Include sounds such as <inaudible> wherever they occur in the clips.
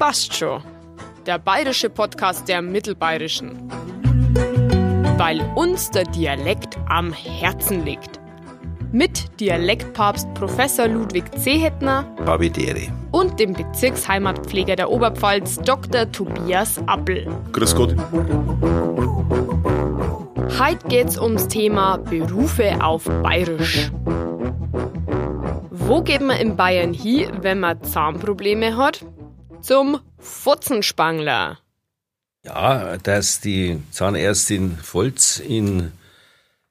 passt schon. Der bayerische Podcast der Mittelbayerischen. Weil uns der Dialekt am Herzen liegt. Mit Dialektpapst Professor Ludwig Zehetner Babidere. und dem Bezirksheimatpfleger der Oberpfalz Dr. Tobias Appel. Grüß Gott. Heute geht's ums Thema Berufe auf Bayerisch. Wo geht man in Bayern hin, wenn man Zahnprobleme hat? Zum Fotzenspangler. Ja, dass die Zahnärztin Volz in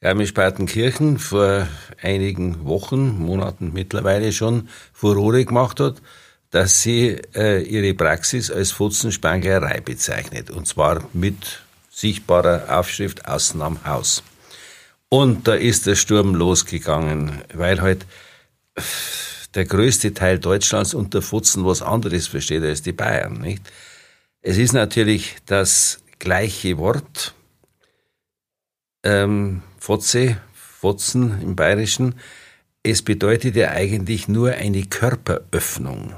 Garmisch-Partenkirchen vor einigen Wochen, Monaten mittlerweile schon Furore gemacht hat, dass sie äh, ihre Praxis als Fotzenspanglerei bezeichnet. Und zwar mit sichtbarer Aufschrift außen am Haus. Und da ist der Sturm losgegangen, weil halt der größte Teil Deutschlands unter Futzen was anderes versteht als die Bayern, nicht? Es ist natürlich das gleiche Wort, ähm, Fotze, Fotzen im Bayerischen. Es bedeutet ja eigentlich nur eine Körperöffnung.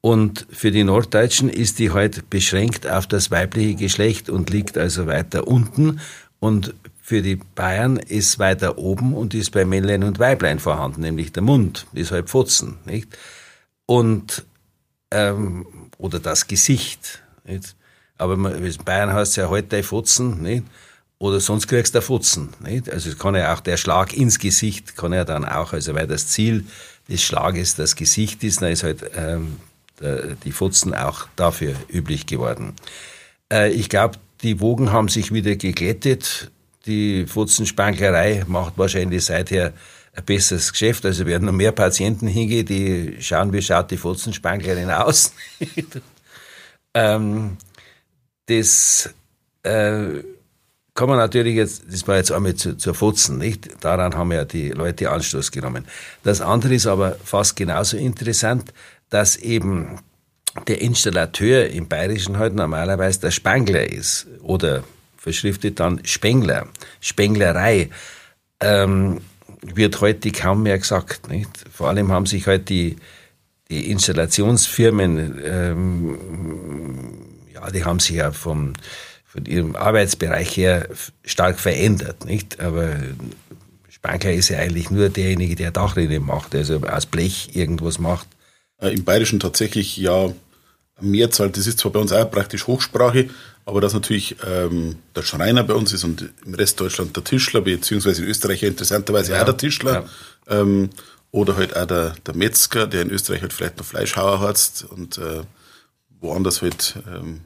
Und für die Norddeutschen ist die halt beschränkt auf das weibliche Geschlecht und liegt also weiter unten. Und für die Bayern ist weiter oben und ist bei Männlein und Weiblein vorhanden, nämlich der Mund, ist halt Pfotzen, nicht? Und, ähm, oder das Gesicht, nicht? Aber in Bayern heißt es ja heute halt Fotzen, nicht? Oder sonst kriegst du ein Futzen, nicht? Also es kann ja auch der Schlag ins Gesicht, kann ja dann auch, also weil das Ziel des Schlages das Gesicht ist, dann ist halt, ähm, der, die Futzen auch dafür üblich geworden. Äh, ich glaube, die Wogen haben sich wieder geglättet. Die Futzenspanglerei macht wahrscheinlich seither ein besseres Geschäft. Also werden noch mehr Patienten hingehen, die schauen, wie schaut die Futzenspanglerin aus. <laughs> ähm, das äh, kann man natürlich jetzt, das war jetzt einmal zu, zur Futzen, nicht? Daran haben ja die Leute Anstoß genommen. Das andere ist aber fast genauso interessant, dass eben der Installateur im Bayerischen halt normalerweise der Spangler ist oder verschriftet dann Spengler, Spenglerei, ähm, wird heute kaum mehr gesagt. Nicht? Vor allem haben sich halt die, die Installationsfirmen, ähm, ja, die haben sich ja vom, von ihrem Arbeitsbereich her stark verändert. Nicht? Aber Spangler ist ja eigentlich nur derjenige, der Dachrinne macht, also aus Blech irgendwas macht äh, im Bayerischen tatsächlich ja Mehrzahl, das ist zwar bei uns auch praktisch Hochsprache, aber dass natürlich ähm, der Schreiner bei uns ist und im Rest Deutschland der Tischler, beziehungsweise in Österreich interessanterweise ja. auch der Tischler. Ja. Ähm, oder halt auch der, der Metzger, der in Österreich halt vielleicht noch Fleischhauer hat und äh, woanders halt ähm,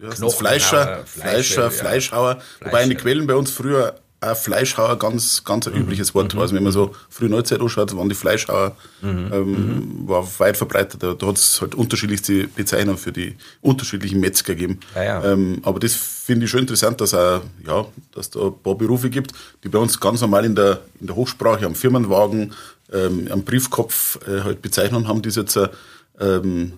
ja, Fleischer, Fleischer, Fleischer, Fleischhauer. Wobei in den Quellen bei uns früher auch Fleischhauer ganz, ganz ein mhm. übliches Wort war. Also wenn man so früh Neuzeit anschaut, waren die Fleischhauer, mhm. ähm, mhm. war weit verbreitet. Da, da hat es halt unterschiedlichste Bezeichnungen für die unterschiedlichen Metzger gegeben. Ja, ja. Ähm, aber das finde ich schon interessant, dass auch, ja, dass da ein paar Berufe gibt, die bei uns ganz normal in der, in der Hochsprache, am Firmenwagen, ähm, am Briefkopf äh, halt Bezeichnungen haben, die es jetzt äh,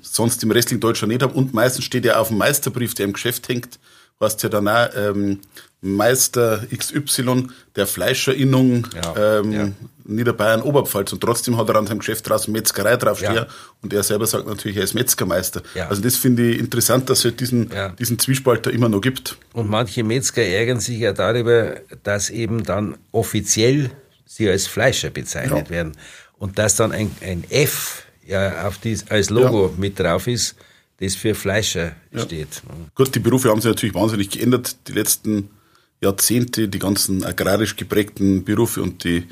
sonst im restlichen Deutschland nicht haben. Und meistens steht ja auf dem Meisterbrief, der im Geschäft hängt, hast ja dann auch ähm, Meister XY der Fleischerinnung ja, ähm, ja. Niederbayern Oberpfalz und trotzdem hat er an seinem Geschäft draußen Metzgerei draufstehen ja. und er selber sagt natürlich, er ist Metzgermeister. Also das finde ich interessant, dass es diesen, diesen Zwiespalt da immer noch gibt. Und manche Metzger ärgern sich ja darüber, dass eben dann offiziell sie als Fleischer bezeichnet werden und dass dann ein, ein F ja, auf dies, als Logo mit drauf ist, das für Fleischer steht. Gut, die Berufe haben sich natürlich wahnsinnig geändert. Die letzten Jahrzehnte die ganzen agrarisch geprägten Berufe und die,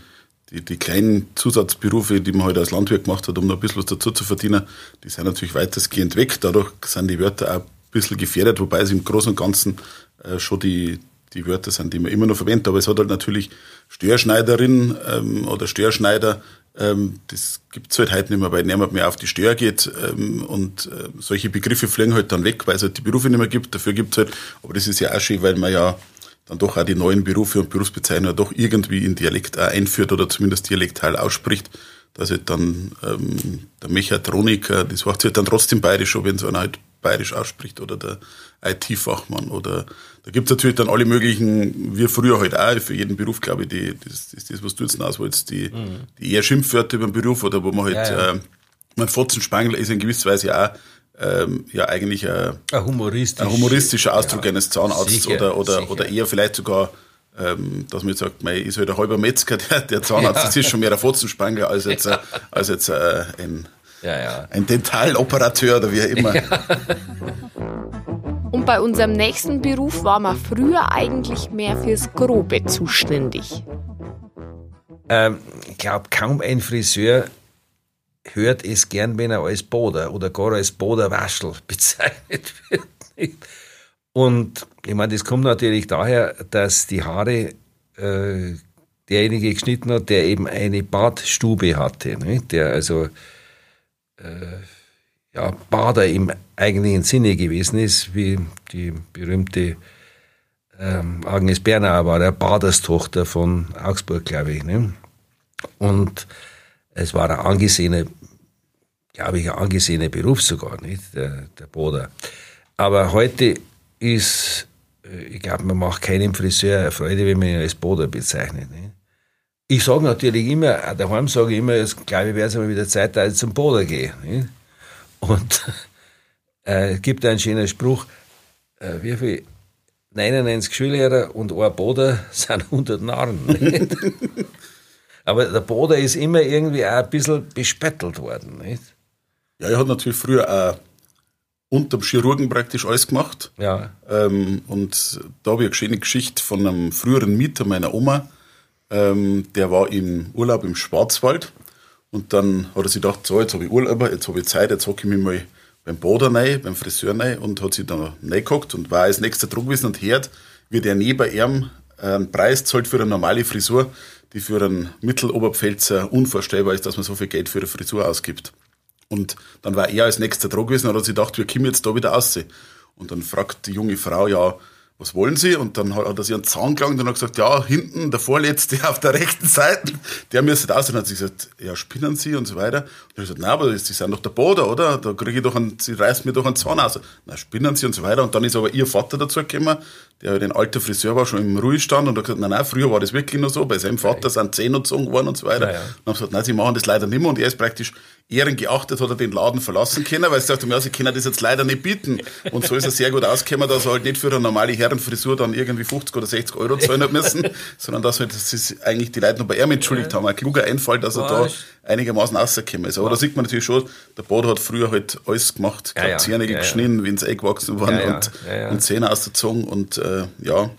die, die kleinen Zusatzberufe, die man heute halt als Landwirt gemacht hat, um noch ein bisschen was dazu zu verdienen, die sind natürlich weitestgehend weg. Dadurch sind die Wörter auch ein bisschen gefährdet, wobei es im Großen und Ganzen äh, schon die, die Wörter sind, die man immer noch verwendet. Aber es hat halt natürlich Störschneiderin ähm, oder Störschneider, das gibt's halt heute nicht mehr, weil niemand mehr auf die Steuer geht. Ähm, und äh, solche Begriffe fliegen halt dann weg, weil es halt die Berufe nicht mehr gibt. Dafür gibt's halt, aber das ist ja auch schön, weil man ja dann doch auch die neuen Berufe und Berufsbezeichnungen doch irgendwie in Dialekt auch einführt oder zumindest dialektal ausspricht, dass halt dann ähm, der Mechatroniker, das macht halt dann trotzdem bayerisch, wenn es einer halt bayerisch ausspricht oder der IT-Fachmann oder da gibt's natürlich dann alle möglichen, wie früher halt auch, für jeden Beruf, glaube ich, die, das, das, das was du jetzt auswollst, die, mhm. die eher Schimpfwörter über den Beruf oder wo man halt, ja, ja. äh, mein Fotzenspangler ist in gewisser Weise auch ähm, ja eigentlich ein, ein, humoristisch, ein humoristischer Ausdruck ja, eines Zahnarztes sicher, oder, oder, sicher. oder eher vielleicht sogar, ähm, dass man jetzt sagt, man ist halt ein halber Metzger, <laughs> der, der Zahnarzt, ja. das ist schon mehr ein Fotzensprengler als jetzt, ja. als jetzt äh, ein, ja, ein Dentaloperateur oder wie immer. Und bei unserem nächsten Beruf war man früher eigentlich mehr fürs Grobe zuständig. Ähm, ich glaube, kaum ein Friseur hört es gern, wenn er als Boder oder gar als Boderwaschel <laughs> bezeichnet wird. Und ich meine, das kommt natürlich daher, dass die Haare äh, derjenige geschnitten hat, der eben eine Badstube hatte, ne? der also äh, ja, Bader im eigentlichen Sinne gewesen ist, wie die berühmte ähm, Agnes Bernauer war, der Baderstochter von Augsburg, glaube ich. Ne? Und es war ein angesehener, glaube ich, ein angesehener Beruf sogar, nicht, der, der Boder. Aber heute ist, äh, ich glaube, man macht keinem Friseur Freude, wenn man ihn als Boder bezeichnet. Nicht? Ich sage natürlich immer, daheim sage ich immer, jetzt glaube ich, wäre es mal wieder Zeit, dass ich zum Boder gehe. Nicht? Und <laughs> äh, es gibt einen schönen Spruch, äh, wie viel 99 Schüllehrer und ein Boder <laughs> sind 100 Narren. <laughs> Aber der Boder ist immer irgendwie auch ein bisschen bespöttelt worden. Nicht? Ja, er hat natürlich früher auch unterm Chirurgen praktisch alles gemacht. Ja. Ähm, und da habe ich eine schöne Geschichte von einem früheren Mieter meiner Oma. Ähm, der war im Urlaub im Schwarzwald. Und dann hat er sich gedacht, so, jetzt habe ich Urlaub, jetzt habe ich Zeit, jetzt hocke ich mich mal beim Boder rein, beim Friseur rein und hat sich dann reingehockt und war als nächster Druck gewesen und hört, wie der neben ihm einen Preis zahlt für eine normale Frisur, die für einen Mitteloberpfälzer unvorstellbar ist, dass man so viel Geld für eine Frisur ausgibt. Und dann war er als nächster dran gewesen und hat sich gedacht, wir kommen jetzt da wieder raus. Und dann fragt die junge Frau, ja, was wollen Sie? Und dann hat er sich einen Zahn gelangt und hat gesagt, ja, hinten, der vorletzte <laughs> auf der rechten Seite, der müsste aus. Und hat sie gesagt, ja, spinnen Sie und so weiter. Und er hat gesagt, nein, aber Sie sind doch der Boder, oder? Da kriege ich doch einen, Sie reißen mir doch einen Zahn aus. Na, spinnen Sie und so weiter. Und dann ist aber ihr Vater dazu gekommen, der halt ein alter Friseur war, schon im Ruhestand und hat gesagt, nein, nein, früher war das wirklich noch so. Bei seinem Vater sind Zähne gezogen worden und so weiter. Ja, ja. Und haben gesagt, nein, Sie machen das leider nicht mehr. Und er ist praktisch ehrengeachtet, hat er den Laden verlassen können, weil sie haben, ja, sie können das jetzt leider nicht bieten. Und so ist er sehr gut ausgekommen, dass er halt nicht für eine normale Herrenfrisur dann irgendwie 50 oder 60 Euro zahlen hat müssen, <laughs> sondern dass halt, dass sie eigentlich die Leute noch bei ihm entschuldigt haben. Ein kluger Einfall, dass er da einigermaßen rausgekommen ist. Aber da sieht man natürlich schon, der Bad hat früher halt alles gemacht, Ja, ja. Zähne Ja, ja. geschnitten, wenn sie eingewachsen waren Ja, ja. und, Ja, ja. und Zähne ausgezogen und äh, ja.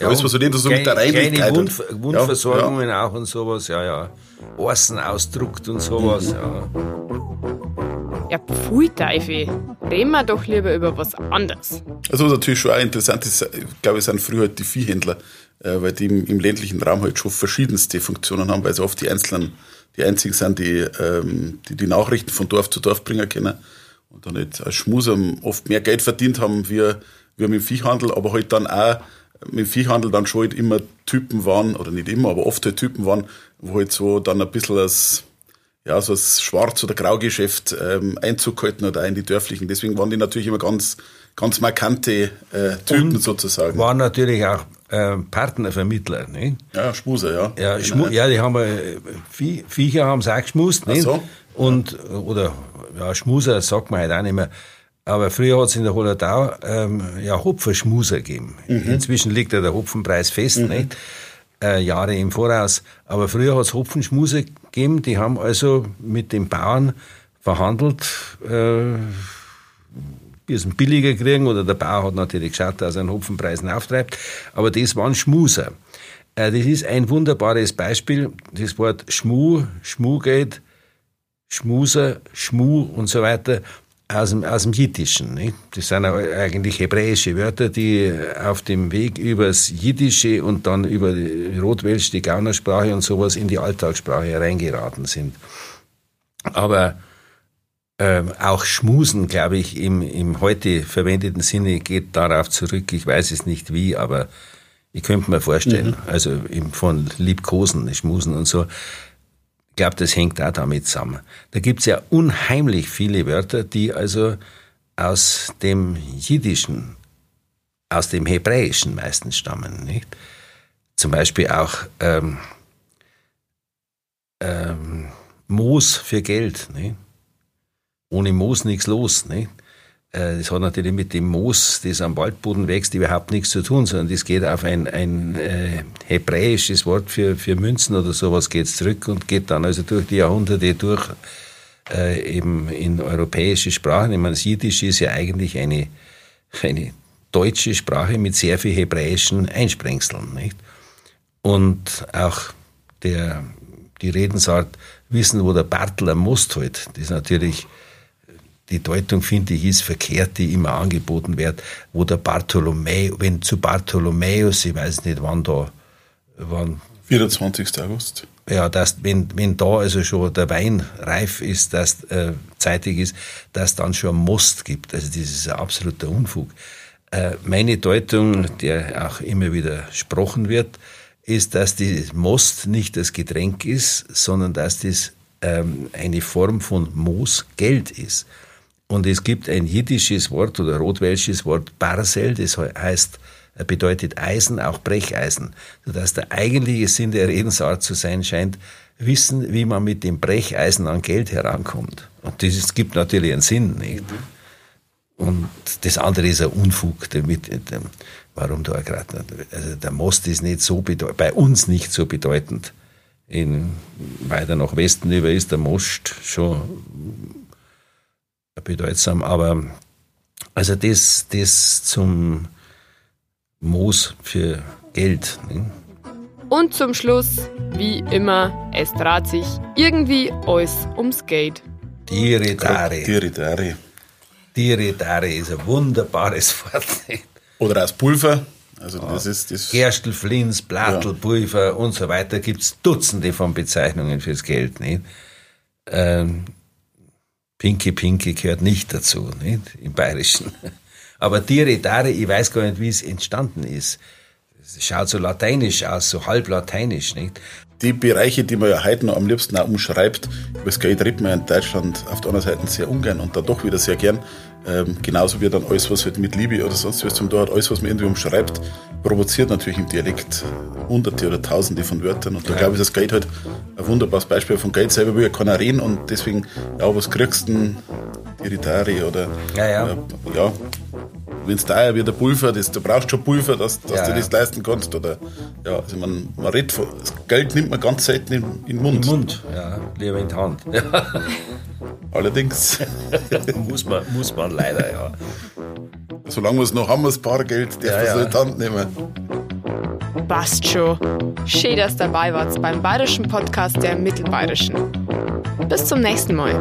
Ja, alles, was so nicht so mit der kleine Reinlichkeit. Wund, und- Wundversorgungen auch und sowas, ja, ja. Orsen ausdruckt und sowas, ja. Ja, pfui Teufel. Reden wir doch lieber über was anderes. Also was natürlich schon auch interessant ist, ich glaube, es sind früher halt die Viehhändler, äh, weil die im, im ländlichen Raum halt schon verschiedenste Funktionen haben, weil sie oft die einzelnen, die einzigen sind, die, ähm, die die Nachrichten von Dorf zu Dorf bringen können und dann halt als Schmuser oft mehr Geld verdient haben wie, wie mit dem Viehhandel, aber halt dann auch mit dem Viehhandel dann schon halt immer Typen waren, oder nicht immer, aber oft halt Typen waren, wo halt so dann ein bisschen als ja, so das Schwarz- oder Graugeschäft ähm, Einzug gehalten hat, auch in die dörflichen. Deswegen waren die natürlich immer ganz, ganz markante äh, Typen Und sozusagen. Waren natürlich auch äh, Partnervermittler, nicht? ja, Schmuser, ja. Ja, Schmu ja, die haben äh, Vie Viecher haben sie auch geschmust, nicht? so. Und, oder, ja, Schmuser sagt man halt auch nicht mehr. Aber früher hat es in der Hollertau ähm, ja Hopferschmuser gegeben. Inzwischen liegt ja der Hopfenpreis fest, nicht? Äh, Jahre im Voraus. Aber früher hat es Hopfenschmuser gegeben, die haben also mit den Bauern verhandelt, äh, bisschen billiger kriegen oder der Bauer hat natürlich geschaut, dass er einen Hopfenpreis auftreibt, aber das waren Schmuser. Äh, Das ist ein wunderbares Beispiel. Das Wort Schmu, Schmugeld, Schmuser, Schmu und so weiter aus dem, aus dem Jiddischen. Nicht? Das sind eigentlich hebräische Wörter, die auf dem Weg übers Jiddische und dann über die Rotwelsch, die Gaunersprache und sowas in die Alltagssprache hereingeraten sind. Aber ähm, auch Schmusen, glaube ich, im, im heute verwendeten Sinne geht darauf zurück. Ich weiß es nicht wie, aber ich könnte mir vorstellen, also im, von Liebkosen, Schmusen und so. Ich glaube, das hängt auch damit zusammen. Da gibt's ja unheimlich viele Wörter, die also aus dem Jiddischen, aus dem Hebräischen meistens stammen. Nicht? Zum Beispiel auch ähm, ähm, Moos für Geld. Nicht? ohne Moos nichts los. Nicht? Äh, das hat natürlich mit dem Moos, das am Waldboden wächst, überhaupt nichts zu tun, sondern das geht auf ein, ein äh, hebräisches Wort für, für Münzen oder sowas geht zurück und geht dann also durch die Jahrhunderte durch äh, eben in europäische Sprachen. Ich meine, das Jiddisch ist ja eigentlich eine, eine deutsche Sprache mit sehr viel hebräischen Einsprengseln. Nicht? Und auch der, die Redensart wissen, wo der Bartel am Most hält, das ist natürlich die Deutung, finde ich, ist verkehrt, die immer angeboten wird, wo der Bartholomäus, wenn zu Bartholomäus, ich weiß nicht wann da, wann. 24. August. Ja, dass, wenn, wenn da also schon der Wein reif ist, dass äh, zeitig ist, dass dann schon Most gibt. Also das ist ein absoluter Unfug. Äh, meine Deutung, der auch immer wieder gesprochen wird, ist, dass die Most nicht das Getränk ist, sondern dass das ähm, eine Form von Moosgeld ist. Und es gibt ein jiddisches Wort oder rotwelsches Wort Barsel, das heißt, bedeutet Eisen, auch Brecheisen. Sodass der eigentliche Sinn der Redensart zu sein scheint, wissen, wie man mit dem Brecheisen an Geld herankommt. Und das gibt natürlich einen Sinn, nicht? Und das andere ist ein Unfug, damit, warum da gerade, also der Most ist nicht so bei uns nicht so bedeutend. In, weiter nach Westen über ist der Most schon bedeutsam, aber also das, das zum Moos für Geld. Ne? Und zum Schluss, wie immer, es dreht sich irgendwie alles ums Geld. Diridare. Diridare. Diridare ist ein wunderbares Wort. Oder aus Pulver. Also das ist das. Gerstel, Flins, Blattl, ja. Pulver und so weiter gibt es Dutzende von Bezeichnungen fürs Geld. Nicht? Ähm, Pinky Pinky gehört nicht dazu, nicht? im Bayerischen. <laughs> Aber Dire Dare, ich weiß gar nicht, wie es entstanden ist. Es schaut so lateinisch aus, so halb lateinisch, nicht? Die Bereiche, die man ja heute noch am liebsten auch umschreibt, über das Geld redet man in Deutschland auf der anderen Seite sehr ungern und dann doch wieder sehr gern. Ähm, genauso wie dann alles, was halt mit Liebe oder sonst was zum Tor hat, alles, was man irgendwie umschreibt, provoziert natürlich im Dialekt hunderte oder tausende von Wörtern. Und da ja. glaube ich, das Geld halt ein wunderbares Beispiel von Geld selber will ja keiner reden und deswegen, ja, was kriegst du denn? Iritari oder ja, ja. Äh, ja wenn es teuer wird, der Pulver, das, du brauchst schon Pulver, dass, dass ja, du das leisten kannst. Oder, ja, also man, man redet von, das Geld nimmt man ganz selten in, in den Mund. Im Mund, ja, lieber in die Hand. Ja. Allerdings. <laughs> muss, man, muss man leider, ja. Solange wir es noch haben, das Bargeld, darf ja, man es in die Hand nehmen. Passt schon. Schön, dass dabei wart beim bayerischen Podcast der Mittelbayerischen. Bis zum nächsten Mal.